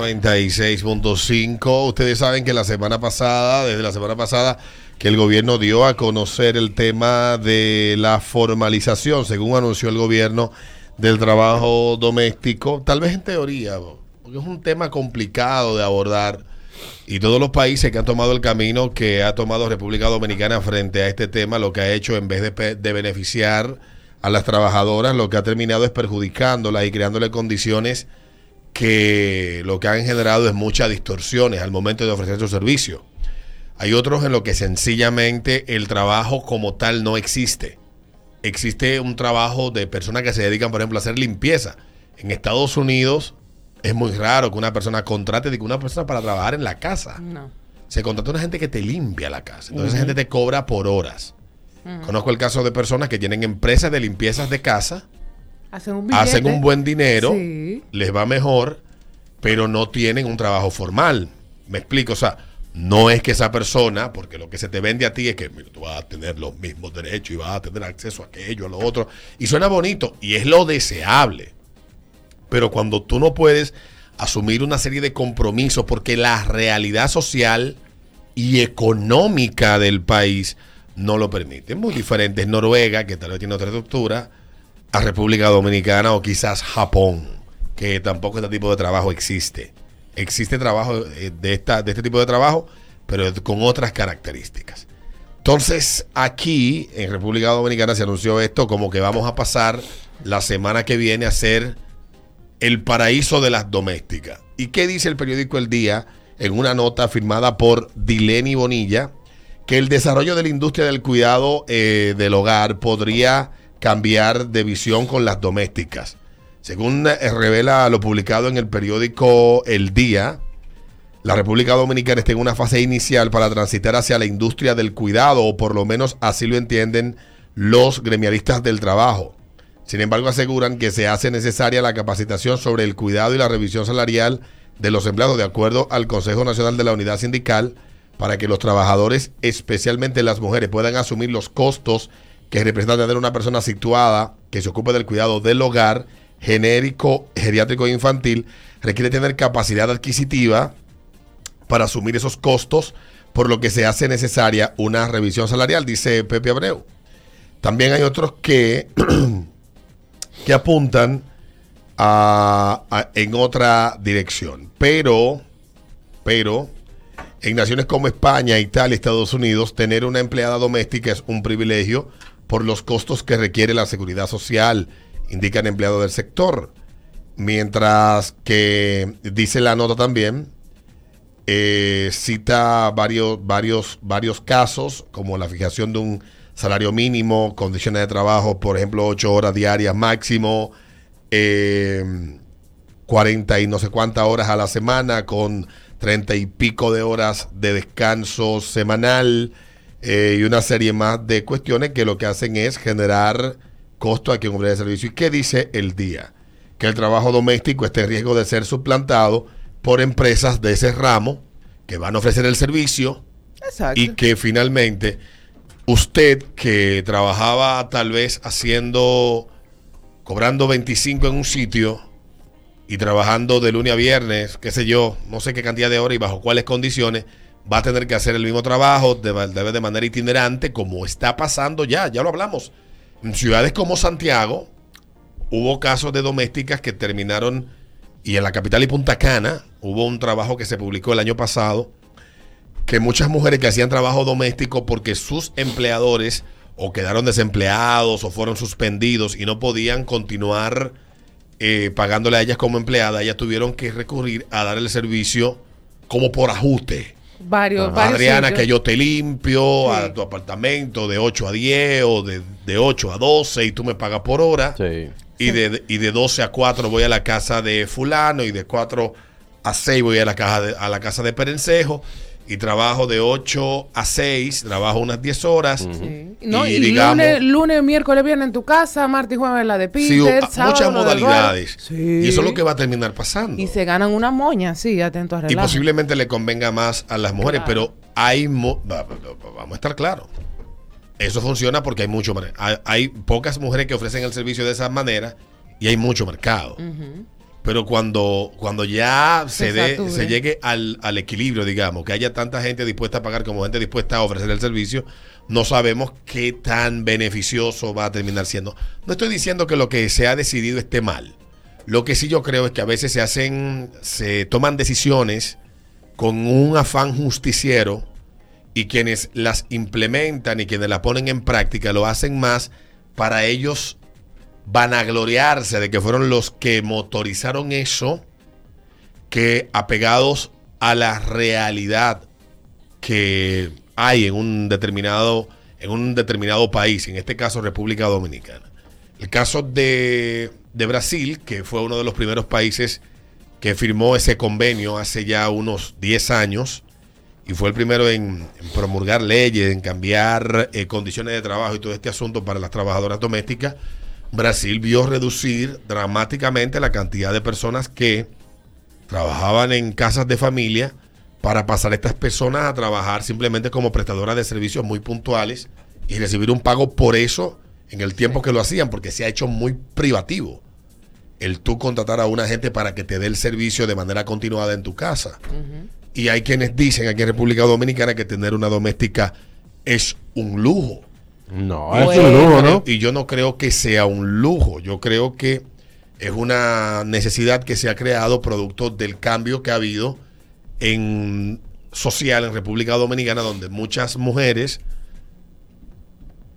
96.5. Ustedes saben que la semana pasada, desde la semana pasada, que el gobierno dio a conocer el tema de la formalización, según anunció el gobierno, del trabajo doméstico, tal vez en teoría, porque es un tema complicado de abordar. Y todos los países que han tomado el camino que ha tomado República Dominicana frente a este tema, lo que ha hecho en vez de, de beneficiar a las trabajadoras, lo que ha terminado es perjudicándolas y creándole condiciones que lo que han generado es muchas distorsiones al momento de ofrecer su servicio. Hay otros en los que sencillamente el trabajo como tal no existe. Existe un trabajo de personas que se dedican, por ejemplo, a hacer limpieza. En Estados Unidos es muy raro que una persona contrate de una persona para trabajar en la casa. No. Se contrata una gente que te limpia la casa. Entonces esa gente te cobra por horas. Conozco el caso de personas que tienen empresas de limpiezas de casa Hacen un billete. hacen un buen dinero, Sí. les va mejor, pero no tienen un trabajo formal. Me explico, o sea, no es que esa persona, porque lo que se te vende a ti es que mira, tú vas a tener los mismos derechos y vas a tener acceso a aquello, a lo otro, y suena bonito, y es lo deseable. Pero cuando tú no puedes asumir una serie de compromisos, porque la realidad social y económica del país no lo permite. Es muy diferente. Es Noruega, que tal vez tiene otra estructura, a República Dominicana o quizás Japón, que tampoco este tipo de trabajo existe. Existe trabajo eh, de, esta, de este tipo de trabajo, pero con otras características. Entonces, aquí en República Dominicana se anunció esto como que vamos a pasar la semana que viene a ser el paraíso de las domésticas. ¿Y qué dice el periódico El Día en una nota firmada por Dileni Bonilla? Que el desarrollo de la industria del cuidado eh, del hogar podría cambiar de visión con las domésticas. Según eh, revela lo publicado en el periódico El Día, la República Dominicana está en una fase inicial para transitar hacia la industria del cuidado, o por lo menos así lo entienden los gremialistas del trabajo. Sin embargo, aseguran que se hace necesaria la capacitación sobre el cuidado y la revisión salarial de los empleados de acuerdo al Consejo Nacional de la Unidad Sindical para que los trabajadores, especialmente las mujeres, puedan asumir los costos que representa tener una persona situada que se ocupe del cuidado del hogar, genérico, geriátrico e infantil, requiere tener capacidad adquisitiva para asumir esos costos, por lo que se hace necesaria una revisión salarial, dice Pepe Abreu. También hay otros que, que apuntan a- a- en otra dirección, pero, pero en naciones como España, Italia, Estados Unidos, tener una empleada doméstica es un privilegio por los costos que requiere la seguridad social, indican empleados del sector. Mientras que dice la nota también, eh, cita varios, varios, varios casos, como la fijación de un salario mínimo, condiciones de trabajo, por ejemplo, ocho horas diarias máximo, eh, 40 y no sé cuántas horas a la semana, con 30 y pico de horas de descanso semanal eh, y una serie más de cuestiones que lo que hacen es generar costo a quien ofrece servicio. ¿Y qué dice el día? Que el trabajo doméstico está en riesgo de ser suplantado por empresas de ese ramo que van a ofrecer el servicio Exacto. y que finalmente usted que trabajaba tal vez haciendo, cobrando 25 en un sitio y trabajando de lunes a viernes, qué sé yo, no sé qué cantidad de horas y bajo cuáles condiciones, va a tener que hacer el mismo trabajo, de, de, de manera itinerante, como está pasando ya, ya lo hablamos. En ciudades como Santiago hubo casos de domésticas que terminaron, y en la capital y Punta Cana hubo un trabajo que se publicó el año pasado, que muchas mujeres que hacían trabajo doméstico porque sus empleadores o quedaron desempleados o fueron suspendidos y no podían continuar eh, pagándole a ellas como empleada, ellas tuvieron que recurrir a dar el servicio como por ajuste. Varios, varios Adriana, sitios. que yo te limpio Sí. a tu apartamento de 8 a 10 o de, de 8 a 12 y tú me pagas por hora. Sí. Y, de, y de 12 a 4 voy a la casa de fulano y de 4 a 6 voy a la, caja de- a la casa de Perencejo y trabajo de 8 a 6, trabajo unas 10 horas. Sí. No, Y y, digamos- lunes, lunes, miércoles, viernes en tu casa, martes y jueves en la de Sí, Peter, o- sábado muchas modalidades. Sí. Y eso es lo que va a terminar pasando. Y se ganan una moña, sí, atento a Y relajo. posiblemente le convenga más a las mujeres, Claro. pero hay mo- va- va- va- vamos a estar claros. Eso funciona porque hay mucho hay, hay pocas mujeres que ofrecen el servicio de esa manera y hay mucho mercado. Ujú. Pero cuando, cuando ya se, dé- se llegue al, al equilibrio, digamos, que haya tanta gente dispuesta a pagar como gente dispuesta a ofrecer el servicio, no sabemos qué tan beneficioso va a terminar siendo. No estoy diciendo que lo que se ha decidido esté mal. Lo que sí yo creo es que a veces se hacen, se toman decisiones con un afán justiciero y quienes las implementan y quienes las ponen en práctica lo hacen más para ellos vanagloriarse de que fueron los que motorizaron eso que apegados a la realidad que hay en un determinado en un determinado país, en este caso República Dominicana. El caso de, de Brasil, que fue uno de los primeros países que firmó ese convenio hace ya unos 10 años y fue el primero en, promulgar leyes, en cambiar eh, condiciones de trabajo y todo este asunto para las trabajadoras domésticas, Brasil vio reducir dramáticamente la cantidad de personas que trabajaban en casas de familia para pasar a estas personas a trabajar simplemente como prestadoras de servicios muy puntuales y recibir un pago por eso en el tiempo que lo hacían, porque se ha hecho muy privativo el tú contratar a una gente para que te dé el servicio de manera continuada en tu casa. Y hay quienes dicen aquí en República Dominicana que tener una doméstica es un lujo. No, Bueno. es un lujo, ¿no? Y yo no creo que sea un lujo. Yo creo que es una necesidad que se ha creado producto del cambio que ha habido en social en República Dominicana, donde muchas mujeres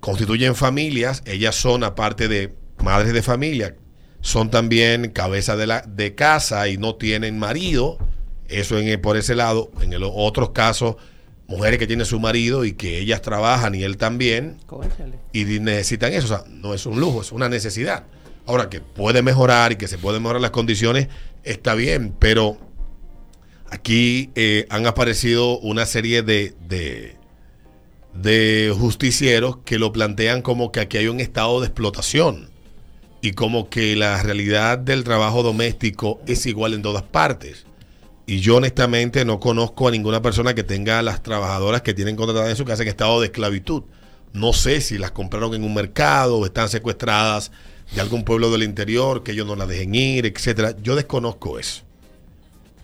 constituyen familias, ellas son, aparte de madres de familia, son también cabeza de, la, de casa y no tienen marido. Eso en, por ese lado. En otros casos, mujeres que tienen su marido y que ellas trabajan y él también Cónchale. y necesitan eso. O sea, no es un lujo, es una necesidad. Ahora, que puede mejorar y que se pueden mejorar las condiciones, está bien, pero aquí eh, han aparecido una serie de, de, de justicieros que lo plantean como que aquí hay un estado de explotación y como que la realidad del trabajo doméstico es igual en todas partes. Y yo honestamente no conozco a ninguna persona que tenga a las trabajadoras que tienen contratadas en su casa en estado de esclavitud. No sé si las compraron en un mercado o están secuestradas de algún pueblo del interior, que ellos no las dejen ir, etcétera. Yo desconozco eso.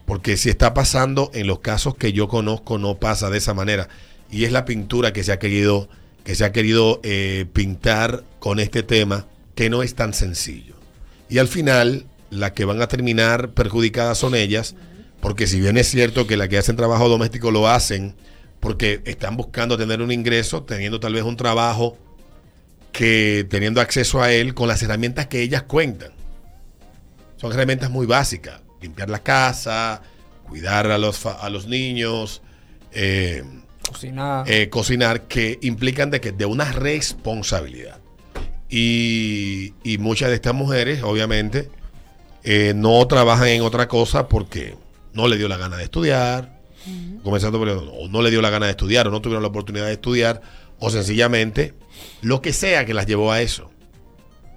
Porque si está pasando en los casos que yo conozco, no pasa de esa manera. Y es la pintura que se ha querido, que se ha querido eh, pintar con este tema, que no es tan sencillo. Y al final, las que van a terminar perjudicadas son ellas, porque si bien es cierto que las que hacen trabajo doméstico lo hacen porque están buscando tener un ingreso, teniendo tal vez un trabajo que teniendo acceso a él con las herramientas que ellas cuentan. Son herramientas muy básicas. Limpiar la casa, cuidar a los, a los niños, eh, Cocinar. eh, cocinar, que implican de, que, de una responsabilidad. Y, y muchas de estas mujeres, obviamente, eh, no trabajan en otra cosa porque no le dio la gana de estudiar, comenzando por o no le dio la gana de estudiar, o no tuvieron la oportunidad de estudiar, o sencillamente lo que sea que las llevó a eso.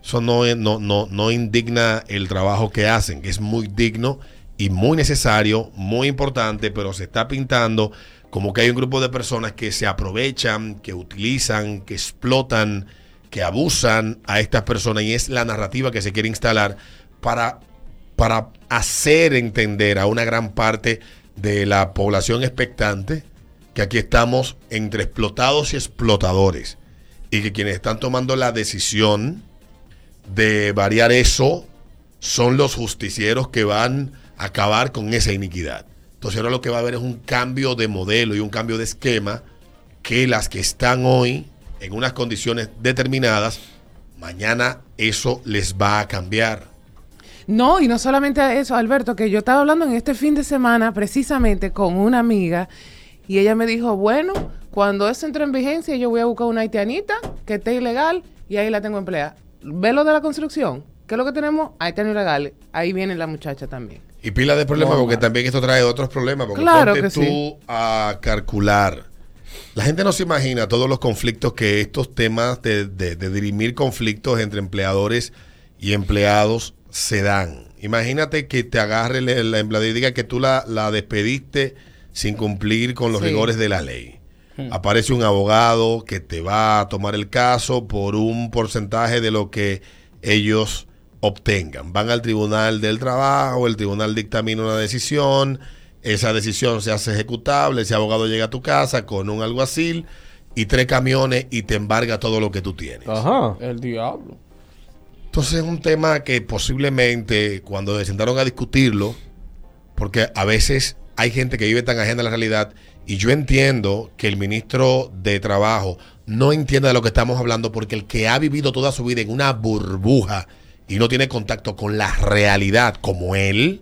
Eso no, no, no, no indigna el trabajo que hacen, que es muy digno y muy necesario, muy importante, pero se está pintando como que hay un grupo de personas que se aprovechan, que utilizan, que explotan, que abusan a estas personas y es la narrativa que se quiere instalar para, para hacer entender a una gran parte de la población expectante que aquí estamos entre explotados y explotadores y que quienes están tomando la decisión de variar eso son los justicieros que van a acabar con esa iniquidad. Entonces ahora lo que va a haber es un cambio de modelo y un cambio de esquema que las que están hoy en unas condiciones determinadas, mañana eso les va a cambiar. No, y no solamente eso, Alberto, que yo estaba hablando en este fin de semana precisamente con una amiga y ella me dijo, bueno, cuando eso entre en vigencia yo voy a buscar una haitianita que esté ilegal y ahí la tengo empleada. ¿Ve lo de la construcción? ¿Qué es lo que tenemos? Haitianos ilegales. Ahí viene la muchacha también. Y pila de problemas No, porque también esto trae otros problemas. Porque Claro ponte que tú sí. a calcular. La gente no se imagina todos los conflictos que estos temas de, de- de dirimir conflictos entre empleadores y empleados se dan. Imagínate que te agarre la empleador y diga que tú la, la despediste sin cumplir con los Sí. rigores de la ley. Aparece un abogado que te va a tomar el caso por un porcentaje de lo que ellos obtengan. Van al tribunal del trabajo, el tribunal dictamina una decisión, esa decisión se hace ejecutable, ese abogado llega a tu casa con un alguacil y tres camiones y te embarga todo lo que tú tienes. Ajá. El diablo. Entonces es un tema que posiblemente cuando se sentaron a discutirlo, porque a veces hay gente que vive tan ajena a la realidad y yo entiendo que el ministro de Trabajo no entienda de lo que estamos hablando porque el que ha vivido toda su vida en una burbuja y no tiene contacto con la realidad como él,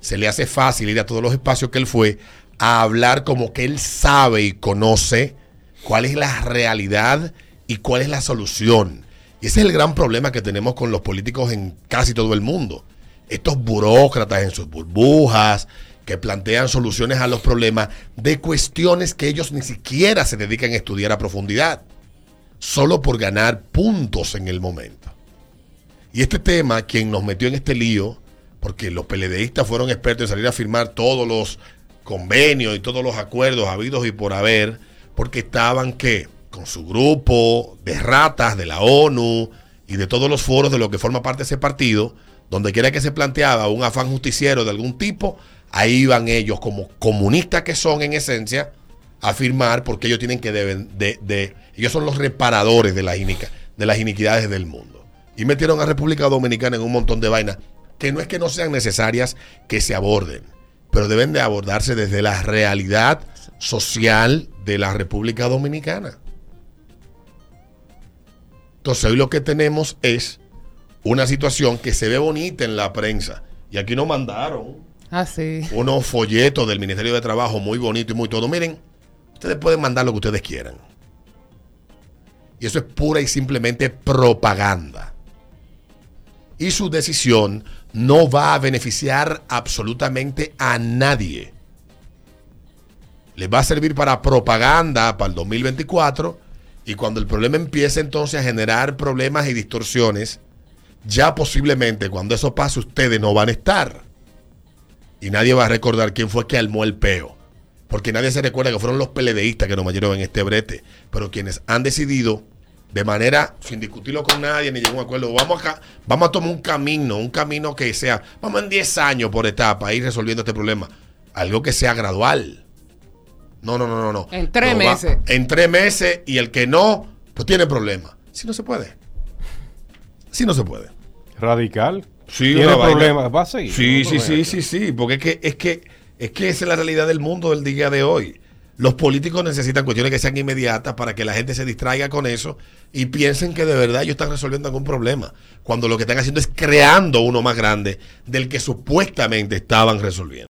se le hace fácil ir a todos los espacios que él fue a hablar como que él sabe y conoce cuál es la realidad y cuál es la solución. Y ese es el gran problema que tenemos con los políticos en casi todo el mundo. Estos burócratas en sus burbujas que plantean soluciones a los problemas de cuestiones que ellos ni siquiera se dedican a estudiar a profundidad, solo por ganar puntos en el momento. Y este tema, quien nos metió en este lío, porque los PLDistas fueron expertos en salir a firmar todos los convenios y todos los acuerdos habidos y por haber, porque estaban que con su grupo de ratas de la ONU y de todos los foros de lo que forma parte ese partido, donde quiera que se planteaba un afán justiciero de algún tipo, ahí iban ellos como comunistas que son en esencia a afirmar porque ellos tienen que deben de, de ellos son los reparadores de las, de las iniquidades del mundo. Y metieron a República Dominicana en un montón de vainas que no es que no sean necesarias que se aborden, pero deben de abordarse desde la realidad social de la República Dominicana. Entonces hoy lo que tenemos es una situación que se ve bonita en la prensa. Y aquí nos mandaron Ah, sí. unos folletos del Ministerio de Trabajo muy bonito y muy todo. Miren, ustedes pueden mandar lo que ustedes quieran. Y eso es pura y simplemente propaganda. Y su decisión no va a beneficiar absolutamente a nadie. Les va a servir para propaganda para el 2024 y cuando el problema empiece entonces a generar problemas y distorsiones, ya posiblemente cuando eso pase ustedes no van a estar. Y nadie va a recordar quién fue que armó el peo. Porque nadie se recuerda que fueron los PLDistas que nos metieron en este brete. Pero quienes han decidido, de manera, sin discutirlo con nadie, ni llegar a un acuerdo, vamos a, vamos a tomar un camino, un camino que sea, vamos en 10 años por etapa, a ir resolviendo este problema. Algo que sea gradual. No, no, no, no, no. En tres va- meses. en tres meses y el que no, pues tiene problema. Si no se puede. Si no se puede. Radical. Sí, Tiene problemas. Va a seguir. Sí, No sí, sí, sí, sí, porque es que, es que, es que esa es la realidad del mundo del día de hoy. Los políticos necesitan cuestiones que sean inmediatas para que la gente se distraiga con eso y piensen que de verdad ellos están resolviendo algún problema, cuando lo que están haciendo es creando uno más grande del que supuestamente estaban resolviendo.